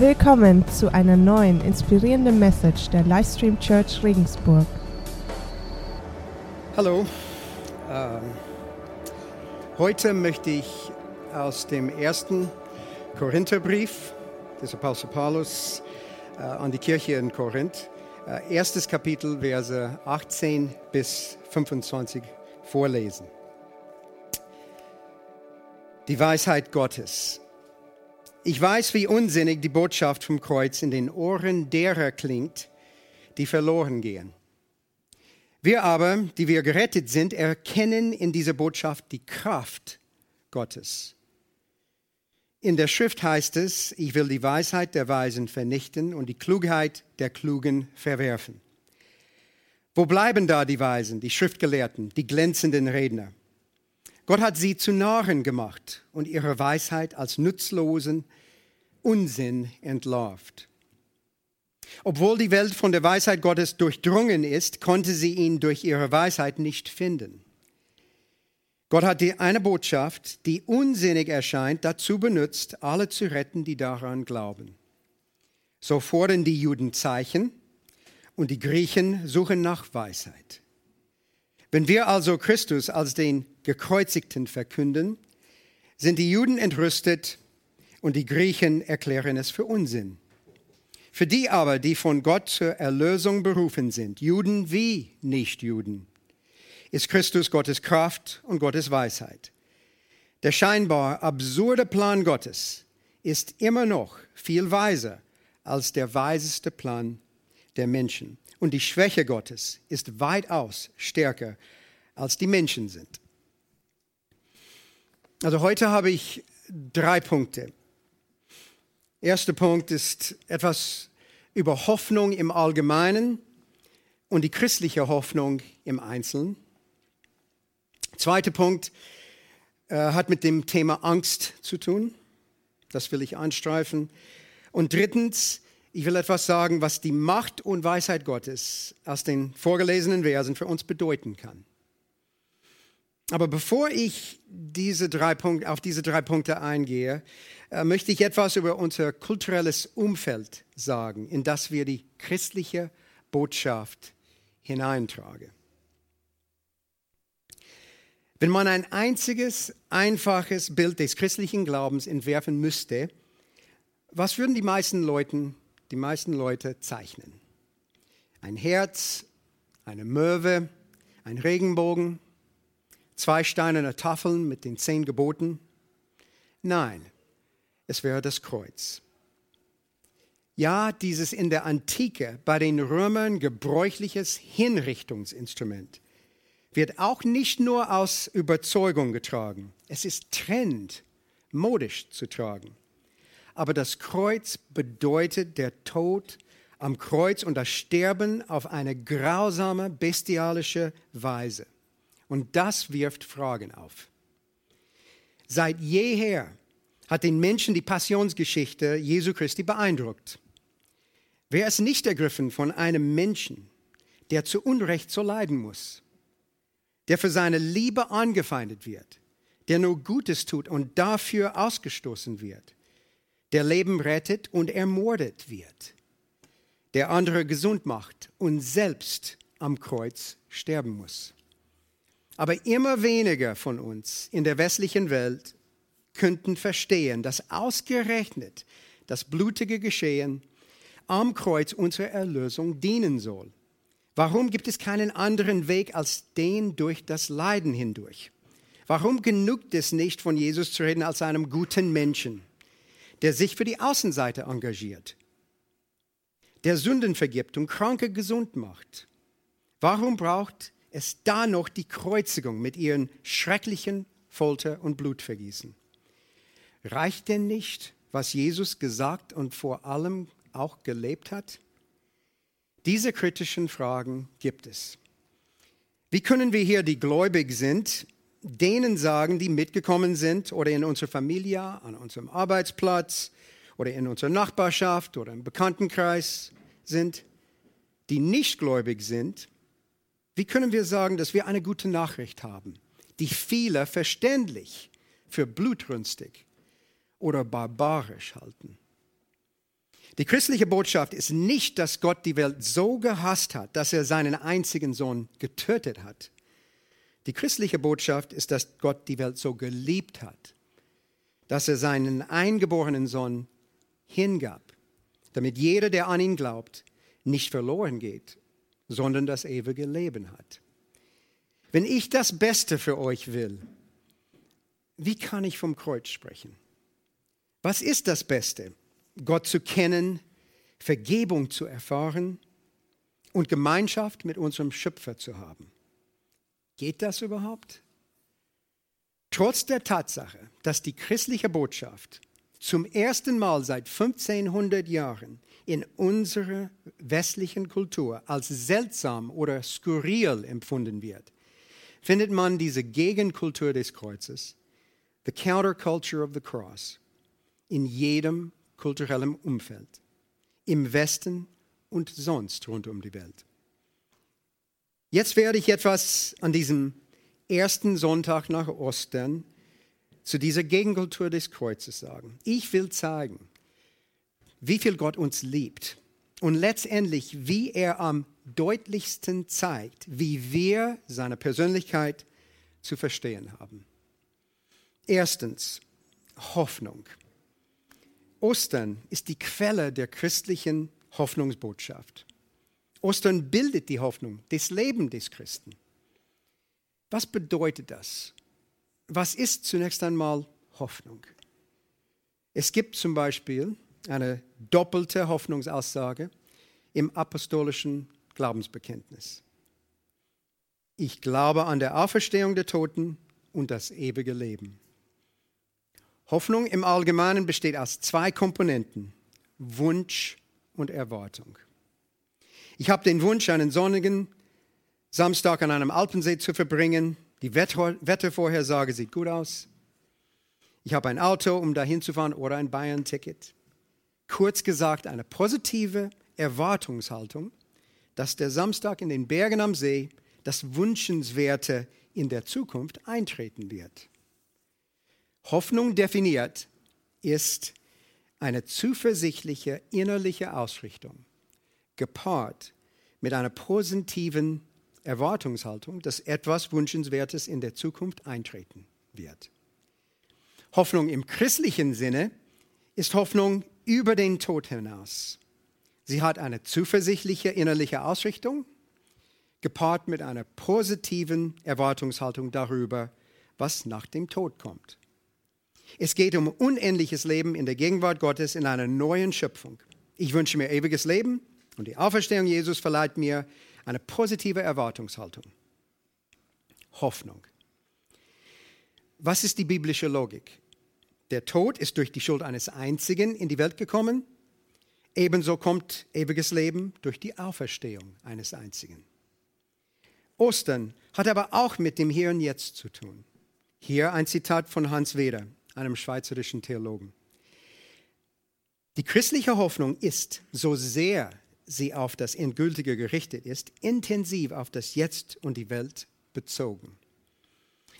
Willkommen zu einer neuen inspirierenden Message der Livestream Church Regensburg. Hallo, ähm, heute möchte ich aus dem ersten Korintherbrief des Apostel Paulus äh, an die Kirche in Korinth, äh, erstes Kapitel, Verse 18 bis 25 vorlesen. Die Weisheit Gottes. Ich weiß, wie unsinnig die Botschaft vom Kreuz in den Ohren derer klingt, die verloren gehen. Wir aber, die wir gerettet sind, erkennen in dieser Botschaft die Kraft Gottes. In der Schrift heißt es, ich will die Weisheit der Weisen vernichten und die Klugheit der Klugen verwerfen. Wo bleiben da die Weisen, die Schriftgelehrten, die glänzenden Redner? Gott hat sie zu Narren gemacht und ihre Weisheit als nutzlosen Unsinn entlarvt. Obwohl die Welt von der Weisheit Gottes durchdrungen ist, konnte sie ihn durch ihre Weisheit nicht finden. Gott hat die eine Botschaft, die unsinnig erscheint, dazu benutzt, alle zu retten, die daran glauben. So fordern die Juden Zeichen und die Griechen suchen nach Weisheit. Wenn wir also Christus als den Gekreuzigten verkünden, sind die Juden entrüstet und die Griechen erklären es für Unsinn. Für die aber, die von Gott zur Erlösung berufen sind, Juden wie Nichtjuden, ist Christus Gottes Kraft und Gottes Weisheit. Der scheinbar absurde Plan Gottes ist immer noch viel weiser als der weiseste Plan der Menschen. Und die Schwäche Gottes ist weitaus stärker, als die Menschen sind. Also heute habe ich drei Punkte. Erster Punkt ist etwas über Hoffnung im Allgemeinen und die christliche Hoffnung im Einzelnen. Zweiter Punkt äh, hat mit dem Thema Angst zu tun. Das will ich anstreifen. Und drittens ich will etwas sagen, was die Macht und Weisheit Gottes aus den vorgelesenen Versen für uns bedeuten kann. Aber bevor ich diese drei Punkte, auf diese drei Punkte eingehe, äh, möchte ich etwas über unser kulturelles Umfeld sagen, in das wir die christliche Botschaft hineintragen. Wenn man ein einziges, einfaches Bild des christlichen Glaubens entwerfen müsste, was würden die meisten Leute die meisten Leute zeichnen. Ein Herz, eine Möwe, ein Regenbogen, zwei steinerne Tafeln mit den zehn Geboten. Nein, es wäre das Kreuz. Ja, dieses in der Antike bei den Römern gebräuchliches Hinrichtungsinstrument wird auch nicht nur aus Überzeugung getragen. Es ist Trend, modisch zu tragen. Aber das Kreuz bedeutet der Tod am Kreuz und das Sterben auf eine grausame, bestialische Weise. Und das wirft Fragen auf. Seit jeher hat den Menschen die Passionsgeschichte Jesu Christi beeindruckt. Wer ist nicht ergriffen von einem Menschen, der zu Unrecht so leiden muss, der für seine Liebe angefeindet wird, der nur Gutes tut und dafür ausgestoßen wird, der Leben rettet und ermordet wird, der andere gesund macht und selbst am Kreuz sterben muss. Aber immer weniger von uns in der westlichen Welt könnten verstehen, dass ausgerechnet das blutige Geschehen am Kreuz unserer Erlösung dienen soll. Warum gibt es keinen anderen Weg als den durch das Leiden hindurch? Warum genügt es nicht, von Jesus zu reden als einem guten Menschen? Der sich für die Außenseite engagiert, der Sünden vergibt und Kranke gesund macht. Warum braucht es da noch die Kreuzigung mit ihren schrecklichen Folter und Blutvergießen? Reicht denn nicht, was Jesus gesagt und vor allem auch gelebt hat? Diese kritischen Fragen gibt es. Wie können wir hier, die gläubig sind, denen sagen, die mitgekommen sind oder in unserer Familie, an unserem Arbeitsplatz oder in unserer Nachbarschaft oder im Bekanntenkreis sind, die nicht gläubig sind, wie können wir sagen, dass wir eine gute Nachricht haben, die viele verständlich für blutrünstig oder barbarisch halten? Die christliche Botschaft ist nicht, dass Gott die Welt so gehasst hat, dass er seinen einzigen Sohn getötet hat. Die christliche Botschaft ist, dass Gott die Welt so geliebt hat, dass er seinen eingeborenen Sohn hingab, damit jeder, der an ihn glaubt, nicht verloren geht, sondern das ewige Leben hat. Wenn ich das Beste für euch will, wie kann ich vom Kreuz sprechen? Was ist das Beste? Gott zu kennen, Vergebung zu erfahren und Gemeinschaft mit unserem Schöpfer zu haben. Geht das überhaupt? Trotz der Tatsache, dass die christliche Botschaft zum ersten Mal seit 1500 Jahren in unserer westlichen Kultur als seltsam oder skurril empfunden wird, findet man diese Gegenkultur des Kreuzes, the counterculture of the cross, in jedem kulturellen Umfeld, im Westen und sonst rund um die Welt. Jetzt werde ich etwas an diesem ersten Sonntag nach Ostern zu dieser Gegenkultur des Kreuzes sagen. Ich will zeigen, wie viel Gott uns liebt und letztendlich, wie er am deutlichsten zeigt, wie wir seine Persönlichkeit zu verstehen haben. Erstens, Hoffnung. Ostern ist die Quelle der christlichen Hoffnungsbotschaft. Ostern bildet die Hoffnung des Lebens des Christen. Was bedeutet das? Was ist zunächst einmal Hoffnung? Es gibt zum Beispiel eine doppelte Hoffnungsaussage im apostolischen Glaubensbekenntnis. Ich glaube an der Auferstehung der Toten und das ewige Leben. Hoffnung im Allgemeinen besteht aus zwei Komponenten, Wunsch und Erwartung. Ich habe den Wunsch, einen sonnigen Samstag an einem Alpensee zu verbringen. Die Wettervorhersage sieht gut aus. Ich habe ein Auto, um dahin zu fahren oder ein Bayern-Ticket. Kurz gesagt, eine positive Erwartungshaltung, dass der Samstag in den Bergen am See das Wünschenswerte in der Zukunft eintreten wird. Hoffnung definiert ist eine zuversichtliche innerliche Ausrichtung, gepaart mit einer positiven Erwartungshaltung, dass etwas Wünschenswertes in der Zukunft eintreten wird. Hoffnung im christlichen Sinne ist Hoffnung über den Tod hinaus. Sie hat eine zuversichtliche innerliche Ausrichtung, gepaart mit einer positiven Erwartungshaltung darüber, was nach dem Tod kommt. Es geht um unendliches Leben in der Gegenwart Gottes in einer neuen Schöpfung. Ich wünsche mir ewiges Leben und die Auferstehung Jesus verleiht mir eine positive Erwartungshaltung. Hoffnung. Was ist die biblische Logik? Der Tod ist durch die Schuld eines Einzigen in die Welt gekommen. Ebenso kommt ewiges Leben durch die Auferstehung eines Einzigen. Ostern hat aber auch mit dem Hier und Jetzt zu tun. Hier ein Zitat von Hans Weder einem schweizerischen Theologen. Die christliche Hoffnung ist, so sehr sie auf das Endgültige gerichtet ist, intensiv auf das Jetzt und die Welt bezogen.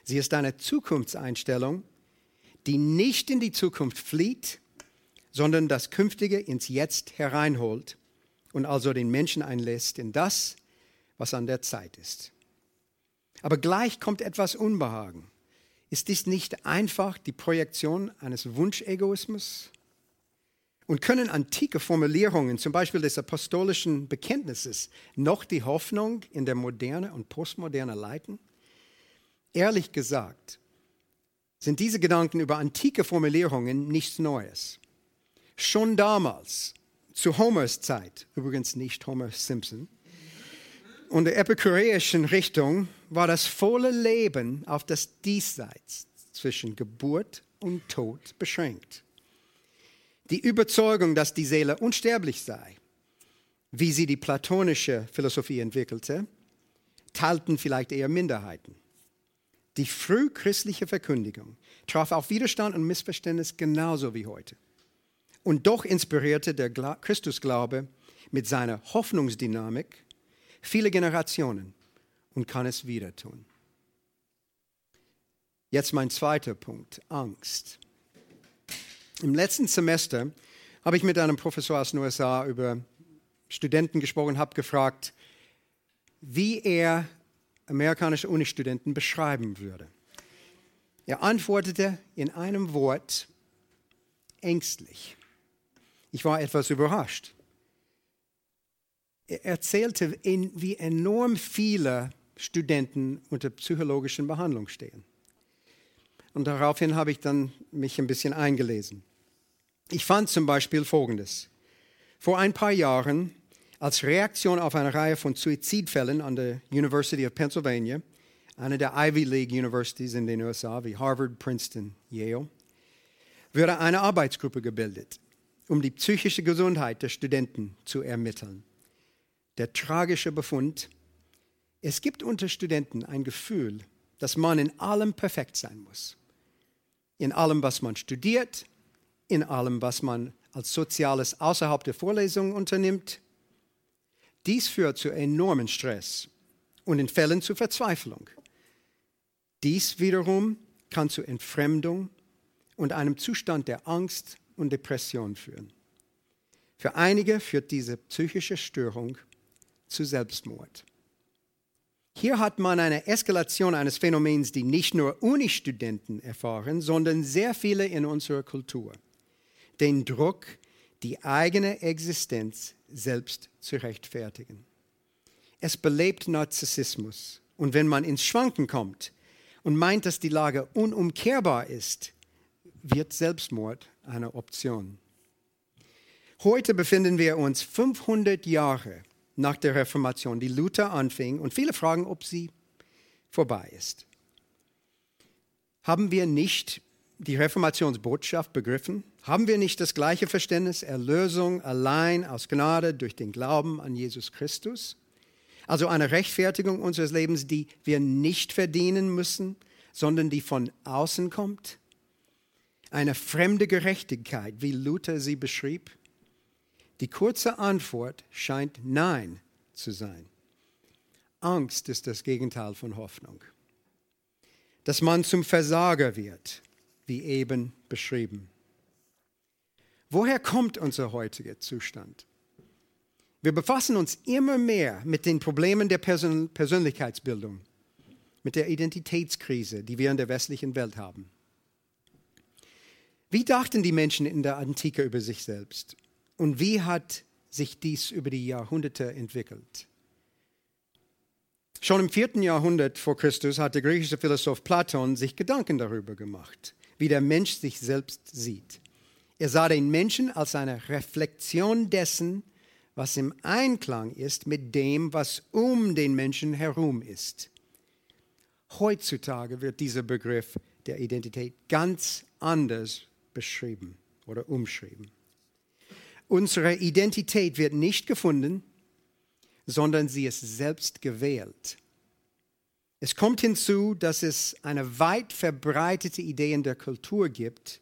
Sie ist eine Zukunftseinstellung, die nicht in die Zukunft flieht, sondern das Künftige ins Jetzt hereinholt und also den Menschen einlässt in das, was an der Zeit ist. Aber gleich kommt etwas Unbehagen. Ist dies nicht einfach die Projektion eines Wunschegoismus? Und können antike Formulierungen, zum Beispiel des apostolischen Bekenntnisses, noch die Hoffnung in der Moderne und Postmoderne leiten? Ehrlich gesagt, sind diese Gedanken über antike Formulierungen nichts Neues. Schon damals, zu Homers Zeit, übrigens nicht Homer Simpson, und der epikureischen Richtung war das volle Leben auf das Diesseits zwischen Geburt und Tod beschränkt. Die Überzeugung, dass die Seele unsterblich sei, wie sie die platonische Philosophie entwickelte, teilten vielleicht eher Minderheiten. Die frühchristliche Verkündigung traf auf Widerstand und Missverständnis genauso wie heute. Und doch inspirierte der Christusglaube mit seiner Hoffnungsdynamik viele Generationen und kann es wieder tun. Jetzt mein zweiter Punkt, Angst. Im letzten Semester habe ich mit einem Professor aus den USA über Studenten gesprochen, habe gefragt, wie er amerikanische Unistudenten beschreiben würde. Er antwortete in einem Wort ängstlich. Ich war etwas überrascht. Er erzählte, wie enorm viele Studenten unter psychologischen Behandlung stehen. Und daraufhin habe ich dann mich ein bisschen eingelesen. Ich fand zum Beispiel Folgendes. Vor ein paar Jahren, als Reaktion auf eine Reihe von Suizidfällen an der University of Pennsylvania, einer der Ivy League Universities in den USA wie Harvard, Princeton, Yale, wurde eine Arbeitsgruppe gebildet, um die psychische Gesundheit der Studenten zu ermitteln. Der tragische Befund, es gibt unter Studenten ein Gefühl, dass man in allem perfekt sein muss. In allem, was man studiert, in allem, was man als Soziales außerhalb der Vorlesung unternimmt. Dies führt zu enormen Stress und in Fällen zu Verzweiflung. Dies wiederum kann zu Entfremdung und einem Zustand der Angst und Depression führen. Für einige führt diese psychische Störung zu Selbstmord. Hier hat man eine Eskalation eines Phänomens, die nicht nur Unistudenten erfahren, sondern sehr viele in unserer Kultur. Den Druck, die eigene Existenz selbst zu rechtfertigen. Es belebt Narzissmus. Und wenn man ins Schwanken kommt und meint, dass die Lage unumkehrbar ist, wird Selbstmord eine Option. Heute befinden wir uns 500 Jahre nach der Reformation, die Luther anfing, und viele fragen, ob sie vorbei ist. Haben wir nicht die Reformationsbotschaft begriffen? Haben wir nicht das gleiche Verständnis, Erlösung allein aus Gnade durch den Glauben an Jesus Christus? Also eine Rechtfertigung unseres Lebens, die wir nicht verdienen müssen, sondern die von außen kommt? Eine fremde Gerechtigkeit, wie Luther sie beschrieb? Die kurze Antwort scheint Nein zu sein. Angst ist das Gegenteil von Hoffnung. Dass man zum Versager wird, wie eben beschrieben. Woher kommt unser heutiger Zustand? Wir befassen uns immer mehr mit den Problemen der Persön Persönlichkeitsbildung, mit der Identitätskrise, die wir in der westlichen Welt haben. Wie dachten die Menschen in der Antike über sich selbst? Und wie hat sich dies über die Jahrhunderte entwickelt? Schon im vierten Jahrhundert vor Christus hat der griechische Philosoph Platon sich Gedanken darüber gemacht, wie der Mensch sich selbst sieht. Er sah den Menschen als eine Reflexion dessen, was im Einklang ist mit dem, was um den Menschen herum ist. Heutzutage wird dieser Begriff der Identität ganz anders beschrieben oder umschrieben. Unsere Identität wird nicht gefunden, sondern sie ist selbst gewählt. Es kommt hinzu, dass es eine weit verbreitete Idee in der Kultur gibt,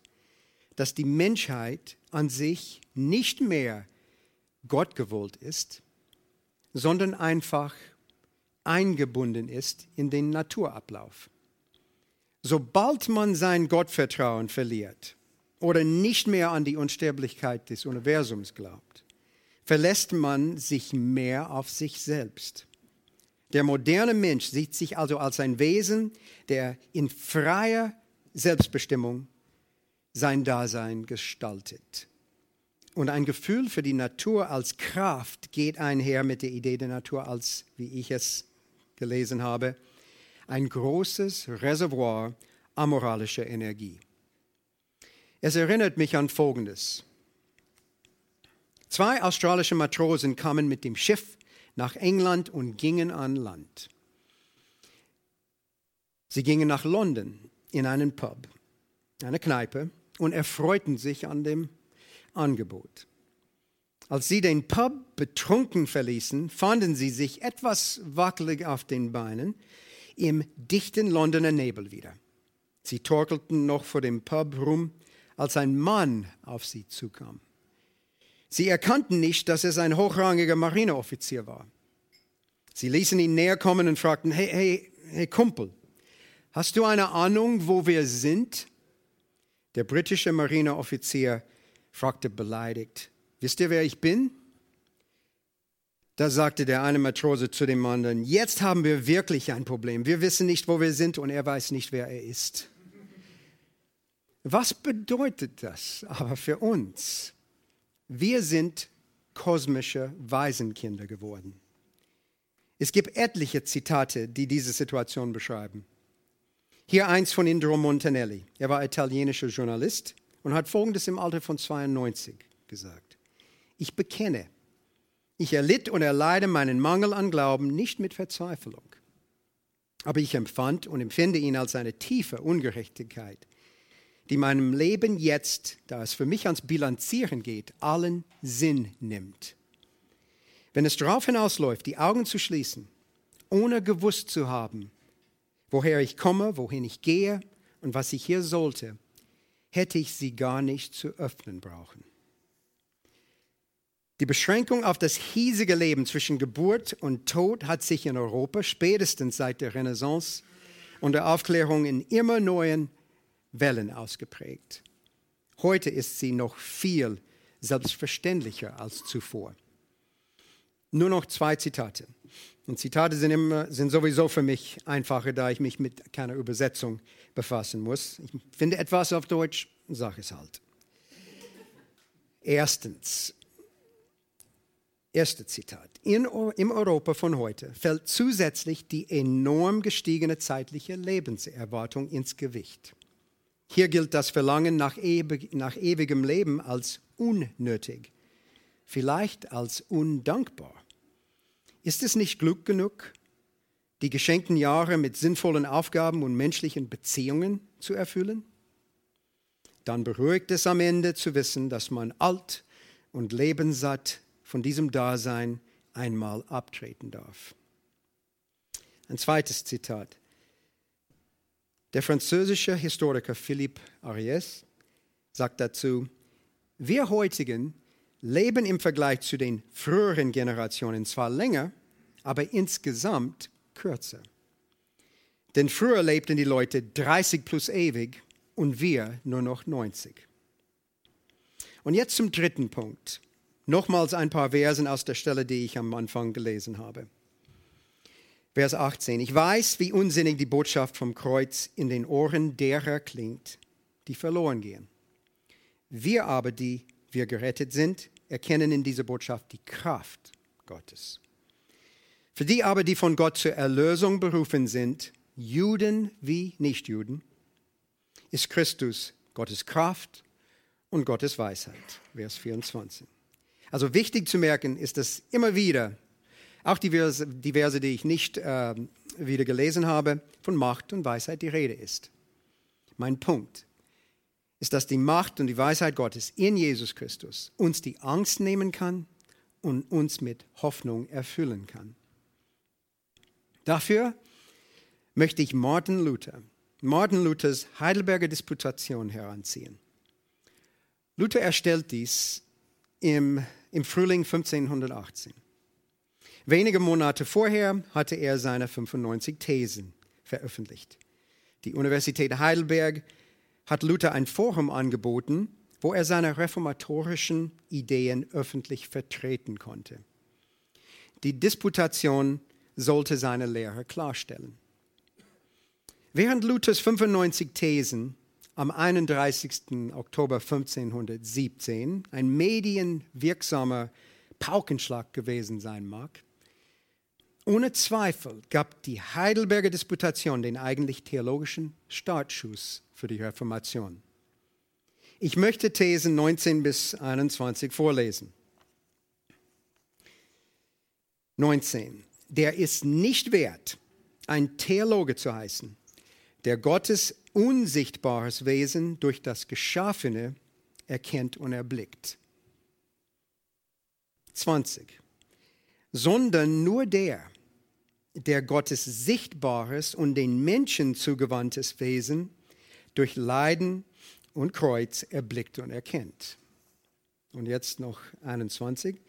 dass die Menschheit an sich nicht mehr Gott gewollt ist, sondern einfach eingebunden ist in den Naturablauf. Sobald man sein Gottvertrauen verliert, oder nicht mehr an die Unsterblichkeit des Universums glaubt, verlässt man sich mehr auf sich selbst. Der moderne Mensch sieht sich also als ein Wesen, der in freier Selbstbestimmung sein Dasein gestaltet. Und ein Gefühl für die Natur als Kraft geht einher mit der Idee der Natur als, wie ich es gelesen habe, ein großes Reservoir amoralischer Energie. Es erinnert mich an Folgendes. Zwei australische Matrosen kamen mit dem Schiff nach England und gingen an Land. Sie gingen nach London in einen Pub, eine Kneipe, und erfreuten sich an dem Angebot. Als sie den Pub betrunken verließen, fanden sie sich etwas wackelig auf den Beinen im dichten Londoner Nebel wieder. Sie torkelten noch vor dem Pub rum, als ein Mann auf sie zukam. Sie erkannten nicht, dass es ein hochrangiger Marineoffizier war. Sie ließen ihn näher kommen und fragten, hey, hey, hey Kumpel, hast du eine Ahnung, wo wir sind? Der britische Marineoffizier fragte beleidigt, wisst ihr, wer ich bin? Da sagte der eine Matrose zu dem anderen, jetzt haben wir wirklich ein Problem. Wir wissen nicht, wo wir sind und er weiß nicht, wer er ist. Was bedeutet das aber für uns? Wir sind kosmische Waisenkinder geworden. Es gibt etliche Zitate, die diese Situation beschreiben. Hier eins von Indro Montanelli. Er war italienischer Journalist und hat Folgendes im Alter von 92 gesagt. Ich bekenne, ich erlitt und erleide meinen Mangel an Glauben nicht mit Verzweiflung, aber ich empfand und empfinde ihn als eine tiefe Ungerechtigkeit, die meinem Leben jetzt, da es für mich ans Bilanzieren geht, allen Sinn nimmt. Wenn es darauf hinausläuft, die Augen zu schließen, ohne gewusst zu haben, woher ich komme, wohin ich gehe und was ich hier sollte, hätte ich sie gar nicht zu öffnen brauchen. Die Beschränkung auf das hiesige Leben zwischen Geburt und Tod hat sich in Europa spätestens seit der Renaissance und der Aufklärung in immer neuen Wellen ausgeprägt. Heute ist sie noch viel selbstverständlicher als zuvor. Nur noch zwei Zitate. Und Zitate sind, immer, sind sowieso für mich einfacher, da ich mich mit keiner Übersetzung befassen muss. Ich finde etwas auf Deutsch und sage es halt. Erstens, Erste Zitat. In, Im Europa von heute fällt zusätzlich die enorm gestiegene zeitliche Lebenserwartung ins Gewicht. Hier gilt das Verlangen nach, ewig, nach ewigem Leben als unnötig, vielleicht als undankbar. Ist es nicht Glück genug, die geschenkten Jahre mit sinnvollen Aufgaben und menschlichen Beziehungen zu erfüllen? Dann beruhigt es am Ende zu wissen, dass man alt und lebenssatt von diesem Dasein einmal abtreten darf. Ein zweites Zitat. Der französische Historiker Philippe Ariès sagt dazu, wir heutigen leben im Vergleich zu den früheren Generationen zwar länger, aber insgesamt kürzer. Denn früher lebten die Leute 30 plus ewig und wir nur noch 90. Und jetzt zum dritten Punkt. Nochmals ein paar Versen aus der Stelle, die ich am Anfang gelesen habe. Vers 18. Ich weiß, wie unsinnig die Botschaft vom Kreuz in den Ohren derer klingt, die verloren gehen. Wir aber, die wir gerettet sind, erkennen in dieser Botschaft die Kraft Gottes. Für die aber, die von Gott zur Erlösung berufen sind, Juden wie Nichtjuden, ist Christus Gottes Kraft und Gottes Weisheit. Vers 24. Also wichtig zu merken ist, dass immer wieder, auch die Verse, die, ich nicht äh, wieder gelesen habe, von Macht und Weisheit die Rede ist. Mein Punkt ist, dass die Macht und die Weisheit Gottes in Jesus Christus uns die Angst nehmen kann und uns mit Hoffnung erfüllen kann. Dafür möchte ich Martin Luther, Martin Luthers Heidelberger Disputation heranziehen. Luther erstellt dies im im Frühling 1518. Wenige Monate vorher hatte er seine 95 Thesen veröffentlicht. Die Universität Heidelberg hat Luther ein Forum angeboten, wo er seine reformatorischen Ideen öffentlich vertreten konnte. Die Disputation sollte seine Lehre klarstellen. Während Luthers 95 Thesen am 31. Oktober 1517 ein medienwirksamer Paukenschlag gewesen sein mag, ohne Zweifel gab die Heidelberger Disputation den eigentlich theologischen Startschuss für die Reformation. Ich möchte Thesen 19 bis 21 vorlesen. 19. Der ist nicht wert, ein Theologe zu heißen, der Gottes unsichtbares Wesen durch das Geschaffene erkennt und erblickt. 20. Sondern nur der, der Gottes sichtbares und den Menschen zugewandtes Wesen durch Leiden und Kreuz erblickt und erkennt. Und jetzt noch 21.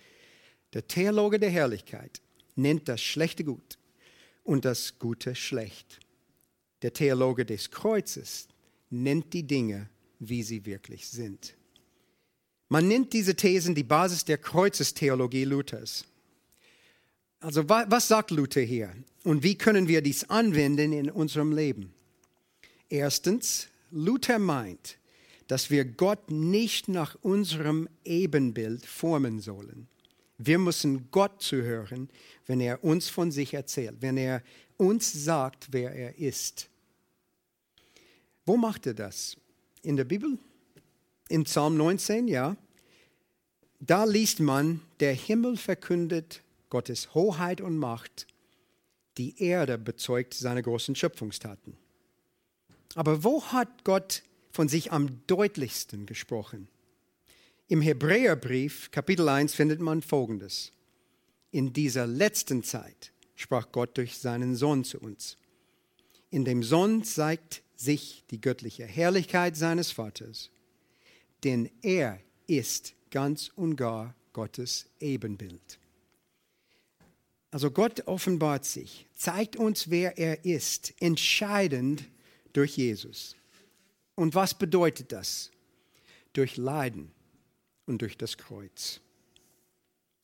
Der Theologe der Herrlichkeit nennt das Schlechte gut und das Gute schlecht der Theologe des Kreuzes nennt die Dinge, wie sie wirklich sind. Man nennt diese Thesen die Basis der Kreuzestheologie Luthers. Also was sagt Luther hier und wie können wir dies anwenden in unserem Leben? Erstens, Luther meint, dass wir Gott nicht nach unserem Ebenbild formen sollen. Wir müssen Gott zuhören, wenn er uns von sich erzählt, wenn er uns sagt, wer er ist. Wo macht er das? In der Bibel? In Psalm 19, ja. Da liest man, der Himmel verkündet Gottes Hoheit und Macht, die Erde bezeugt seine großen Schöpfungstaten. Aber wo hat Gott von sich am deutlichsten gesprochen? Im Hebräerbrief Kapitel 1 findet man Folgendes. In dieser letzten Zeit sprach Gott durch seinen Sohn zu uns. In dem Sohn zeigt sich die göttliche Herrlichkeit seines Vaters, denn er ist ganz und gar Gottes Ebenbild. Also Gott offenbart sich, zeigt uns, wer er ist, entscheidend durch Jesus. Und was bedeutet das? Durch Leiden und durch das Kreuz.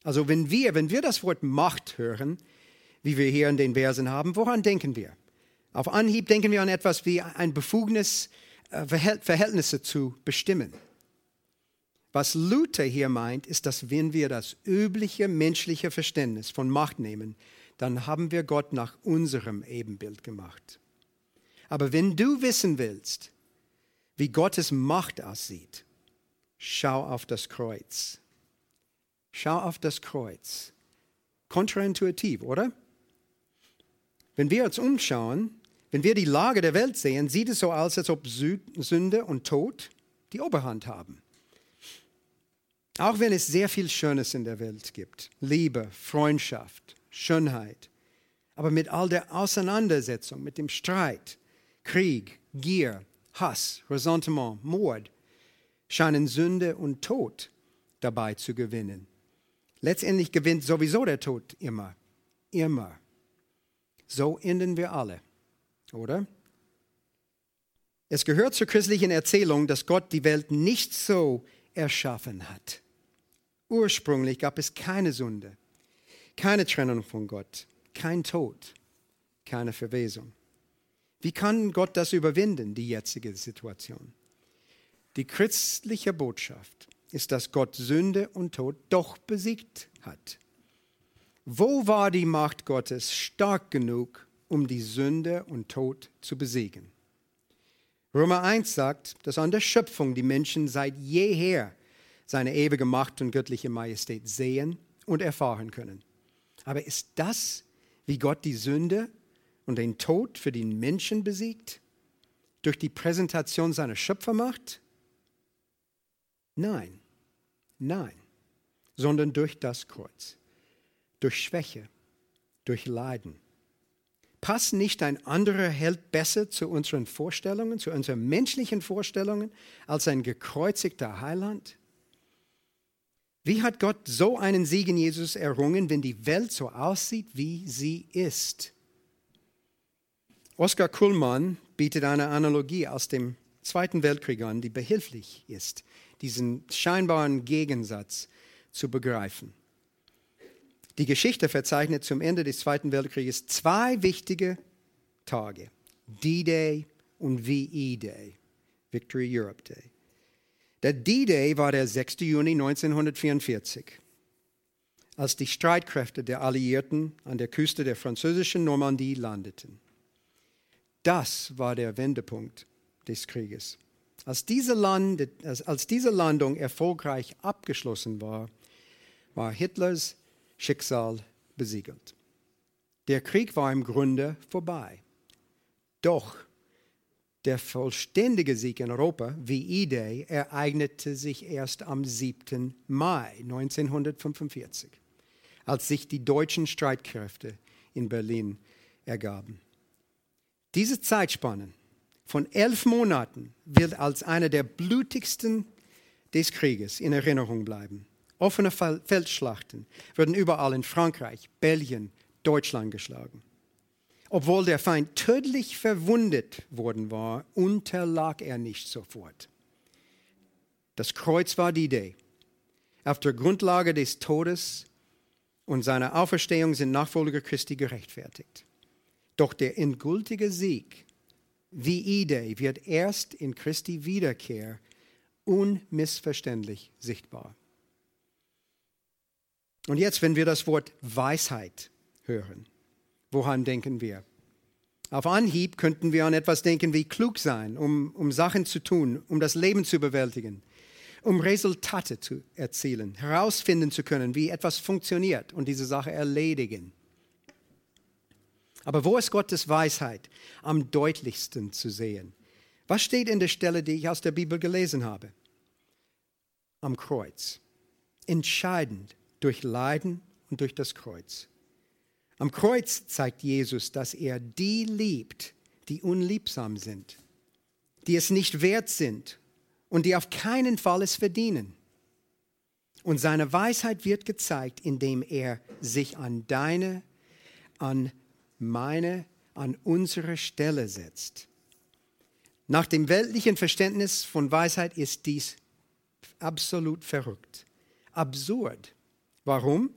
Also wenn wir, wenn wir das Wort Macht hören, wie wir hier in den Versen haben, woran denken wir? Auf Anhieb denken wir an etwas wie ein Befugnis, äh, Verhältnisse zu bestimmen. Was Luther hier meint, ist, dass wenn wir das übliche menschliche Verständnis von Macht nehmen, dann haben wir Gott nach unserem Ebenbild gemacht. Aber wenn du wissen willst, wie Gottes Macht aussieht, schau auf das Kreuz. Schau auf das Kreuz. Kontraintuitiv, oder? Wenn wir uns umschauen, wenn wir die Lage der Welt sehen, sieht es so aus, als ob Sünde und Tod die Oberhand haben. Auch wenn es sehr viel Schönes in der Welt gibt, Liebe, Freundschaft, Schönheit, aber mit all der Auseinandersetzung, mit dem Streit, Krieg, Gier, Hass, Ressentiment, Mord, scheinen Sünde und Tod dabei zu gewinnen. Letztendlich gewinnt sowieso der Tod immer, immer. So enden wir alle, oder? Es gehört zur christlichen Erzählung, dass Gott die Welt nicht so erschaffen hat. Ursprünglich gab es keine Sünde, keine Trennung von Gott, kein Tod, keine Verwesung. Wie kann Gott das überwinden, die jetzige Situation? Die christliche Botschaft ist, dass Gott Sünde und Tod doch besiegt hat. Wo war die Macht Gottes stark genug, um die Sünde und Tod zu besiegen? Römer 1 sagt, dass an der Schöpfung die Menschen seit jeher seine ewige Macht und göttliche Majestät sehen und erfahren können. Aber ist das, wie Gott die Sünde und den Tod für den Menschen besiegt? Durch die Präsentation seiner Schöpfermacht? Nein, nein, sondern durch das Kreuz, durch Schwäche, durch Leiden. Passt nicht ein anderer Held besser zu unseren Vorstellungen, zu unseren menschlichen Vorstellungen, als ein gekreuzigter Heiland? Wie hat Gott so einen Sieg in Jesus errungen, wenn die Welt so aussieht, wie sie ist? Oskar Kuhlmann bietet eine Analogie aus dem Zweiten Weltkrieg an, die behilflich ist, diesen scheinbaren Gegensatz zu begreifen. Die Geschichte verzeichnet zum Ende des Zweiten Weltkrieges zwei wichtige Tage, D-Day und VE-Day, Victory Europe Day. Der D-Day war der 6. Juni 1944, als die Streitkräfte der Alliierten an der Küste der französischen Normandie landeten. Das war der Wendepunkt des Krieges. Als diese, Lande, als diese Landung erfolgreich abgeschlossen war, war Hitlers Schicksal besiegelt. Der Krieg war im Grunde vorbei. Doch der vollständige Sieg in Europa, wie E-Day, ereignete sich erst am 7. Mai 1945, als sich die deutschen Streitkräfte in Berlin ergaben. Diese Zeitspanne von elf Monaten wird als eine der blutigsten des Krieges in Erinnerung bleiben. Offene Feldschlachten wurden überall in Frankreich, Belgien, Deutschland geschlagen. Obwohl der Feind tödlich verwundet worden war, unterlag er nicht sofort. Das Kreuz war die Idee. auf der Grundlage des Todes und seiner Auferstehung sind Nachfolger Christi gerechtfertigt. Doch der endgültige Sieg, wie Idee, wird erst in Christi Wiederkehr unmissverständlich sichtbar. Und jetzt, wenn wir das Wort Weisheit hören, woran denken wir? Auf Anhieb könnten wir an etwas denken wie klug sein, um, um Sachen zu tun, um das Leben zu bewältigen, um Resultate zu erzielen, herausfinden zu können, wie etwas funktioniert und diese Sache erledigen. Aber wo ist Gottes Weisheit am deutlichsten zu sehen? Was steht in der Stelle, die ich aus der Bibel gelesen habe? Am Kreuz. Entscheidend durch Leiden und durch das Kreuz. Am Kreuz zeigt Jesus, dass er die liebt, die unliebsam sind, die es nicht wert sind und die auf keinen Fall es verdienen. Und seine Weisheit wird gezeigt, indem er sich an deine, an meine, an unsere Stelle setzt. Nach dem weltlichen Verständnis von Weisheit ist dies absolut verrückt, absurd. Warum?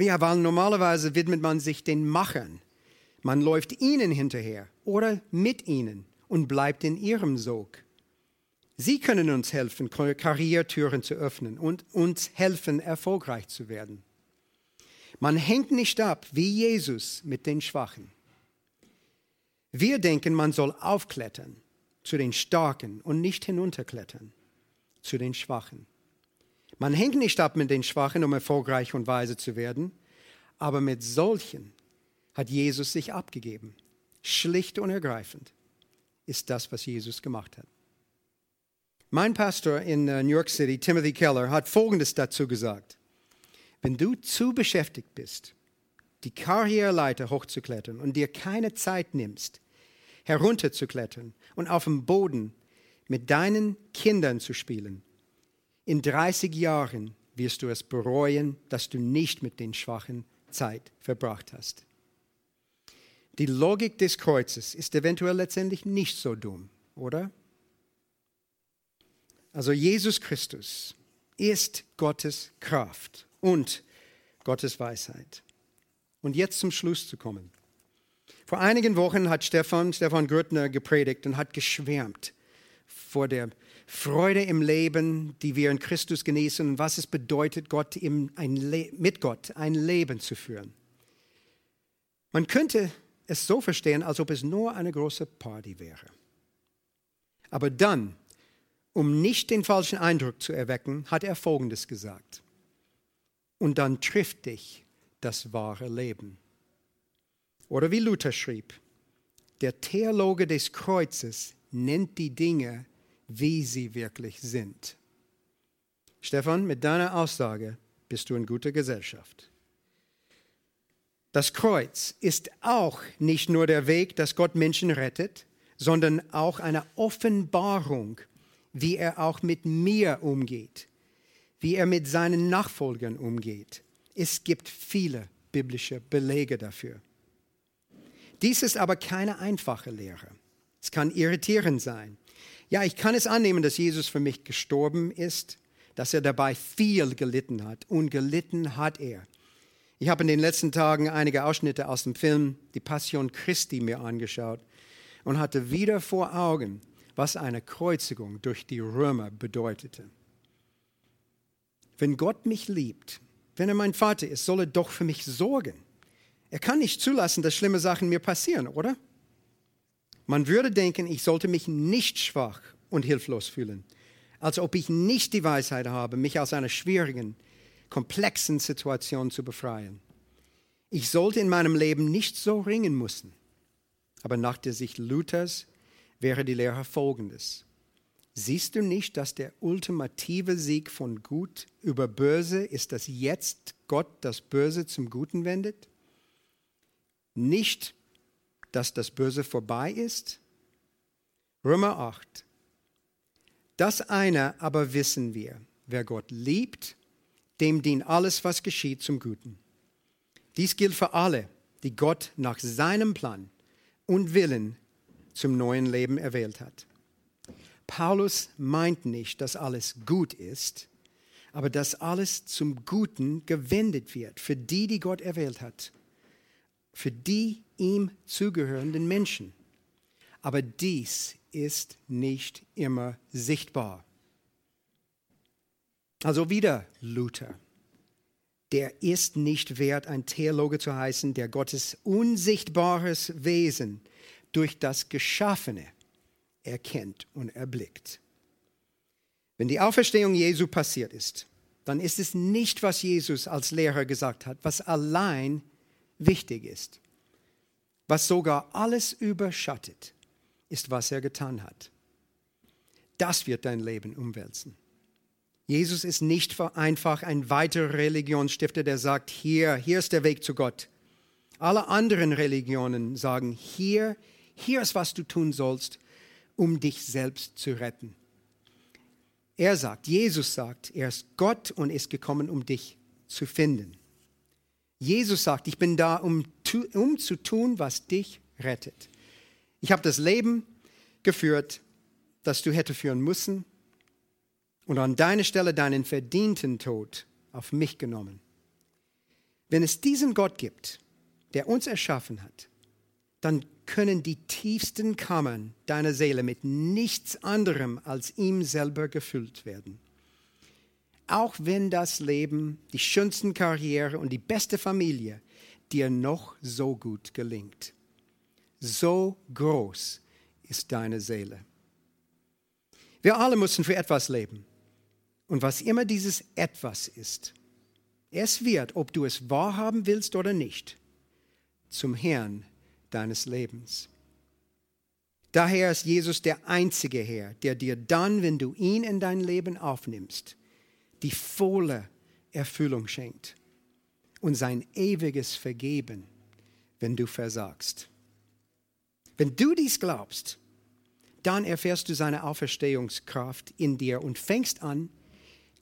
Ja, weil normalerweise widmet man sich den Machern. Man läuft ihnen hinterher oder mit ihnen und bleibt in ihrem Sog. Sie können uns helfen, Karriertüren zu öffnen und uns helfen, erfolgreich zu werden. Man hängt nicht ab wie Jesus mit den Schwachen. Wir denken, man soll aufklettern zu den Starken und nicht hinunterklettern zu den Schwachen. Man hängt nicht ab mit den Schwachen, um erfolgreich und weise zu werden, aber mit solchen hat Jesus sich abgegeben. Schlicht und ergreifend ist das, was Jesus gemacht hat. Mein Pastor in äh, New York City, Timothy Keller, hat Folgendes dazu gesagt. Wenn du zu beschäftigt bist, die Karriereleiter hochzuklettern und dir keine Zeit nimmst, herunterzuklettern und auf dem Boden mit deinen Kindern zu spielen, in 30 Jahren wirst du es bereuen, dass du nicht mit den Schwachen Zeit verbracht hast. Die Logik des Kreuzes ist eventuell letztendlich nicht so dumm, oder? Also Jesus Christus ist Gottes Kraft und Gottes Weisheit. Und jetzt zum Schluss zu kommen. Vor einigen Wochen hat Stefan, Stefan Gürtner gepredigt und hat geschwärmt vor der Freude im Leben, die wir in Christus genießen und was es bedeutet, Gott im, mit Gott ein Leben zu führen. Man könnte es so verstehen, als ob es nur eine große Party wäre. Aber dann, um nicht den falschen Eindruck zu erwecken, hat er Folgendes gesagt. Und dann trifft dich das wahre Leben. Oder wie Luther schrieb, der Theologe des Kreuzes nennt die Dinge, wie sie wirklich sind. Stefan, mit deiner Aussage bist du in guter Gesellschaft. Das Kreuz ist auch nicht nur der Weg, dass Gott Menschen rettet, sondern auch eine Offenbarung, wie er auch mit mir umgeht, wie er mit seinen Nachfolgern umgeht. Es gibt viele biblische Belege dafür. Dies ist aber keine einfache Lehre. Es kann irritierend sein. Ja, ich kann es annehmen, dass Jesus für mich gestorben ist, dass er dabei viel gelitten hat. Und gelitten hat er. Ich habe in den letzten Tagen einige Ausschnitte aus dem Film Die Passion Christi mir angeschaut und hatte wieder vor Augen, was eine Kreuzigung durch die Römer bedeutete. Wenn Gott mich liebt, wenn er mein Vater ist, soll er doch für mich sorgen. Er kann nicht zulassen, dass schlimme Sachen mir passieren, oder? Man würde denken, ich sollte mich nicht schwach und hilflos fühlen, als ob ich nicht die Weisheit habe, mich aus einer schwierigen, komplexen Situation zu befreien. Ich sollte in meinem Leben nicht so ringen müssen. Aber nach der Sicht Luthers wäre die Lehre folgendes. Siehst du nicht, dass der ultimative Sieg von Gut über Böse ist, dass jetzt Gott das Böse zum Guten wendet? Nicht dass das Böse vorbei ist? Römer 8. Das eine aber wissen wir, wer Gott liebt, dem dient alles, was geschieht, zum Guten. Dies gilt für alle, die Gott nach seinem Plan und Willen zum neuen Leben erwählt hat. Paulus meint nicht, dass alles gut ist, aber dass alles zum Guten gewendet wird für die, die Gott erwählt hat, für die ihm zugehörenden Menschen. Aber dies ist nicht immer sichtbar. Also wieder Luther. Der ist nicht wert, ein Theologe zu heißen, der Gottes unsichtbares Wesen durch das Geschaffene erkennt und erblickt. Wenn die Auferstehung Jesu passiert ist, dann ist es nicht, was Jesus als Lehrer gesagt hat, was allein wichtig ist. Was sogar alles überschattet, ist, was er getan hat. Das wird dein Leben umwälzen. Jesus ist nicht einfach ein weiterer Religionsstifter, der sagt, hier, hier ist der Weg zu Gott. Alle anderen Religionen sagen, hier, hier ist, was du tun sollst, um dich selbst zu retten. Er sagt, Jesus sagt, er ist Gott und ist gekommen, um dich zu finden. Jesus sagt, ich bin da, um, um zu tun, was dich rettet. Ich habe das Leben geführt, das du hätte führen müssen und an deine Stelle deinen verdienten Tod auf mich genommen. Wenn es diesen Gott gibt, der uns erschaffen hat, dann können die tiefsten Kammern deiner Seele mit nichts anderem als ihm selber gefüllt werden. Auch wenn das Leben, die schönsten Karriere und die beste Familie dir noch so gut gelingt. So groß ist deine Seele. Wir alle müssen für etwas leben. Und was immer dieses etwas ist, es wird, ob du es wahrhaben willst oder nicht, zum Herrn deines Lebens. Daher ist Jesus der einzige Herr, der dir dann, wenn du ihn in dein Leben aufnimmst, die volle Erfüllung schenkt und sein ewiges Vergeben, wenn du versagst. Wenn du dies glaubst, dann erfährst du seine Auferstehungskraft in dir und fängst an,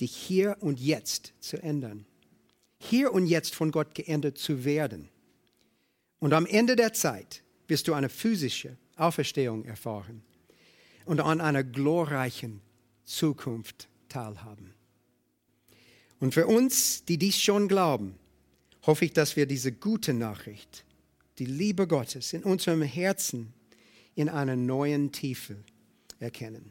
dich hier und jetzt zu ändern. Hier und jetzt von Gott geändert zu werden. Und am Ende der Zeit wirst du eine physische Auferstehung erfahren und an einer glorreichen Zukunft teilhaben. Und für uns, die dies schon glauben, hoffe ich, dass wir diese gute Nachricht, die Liebe Gottes in unserem Herzen in einer neuen Tiefe erkennen.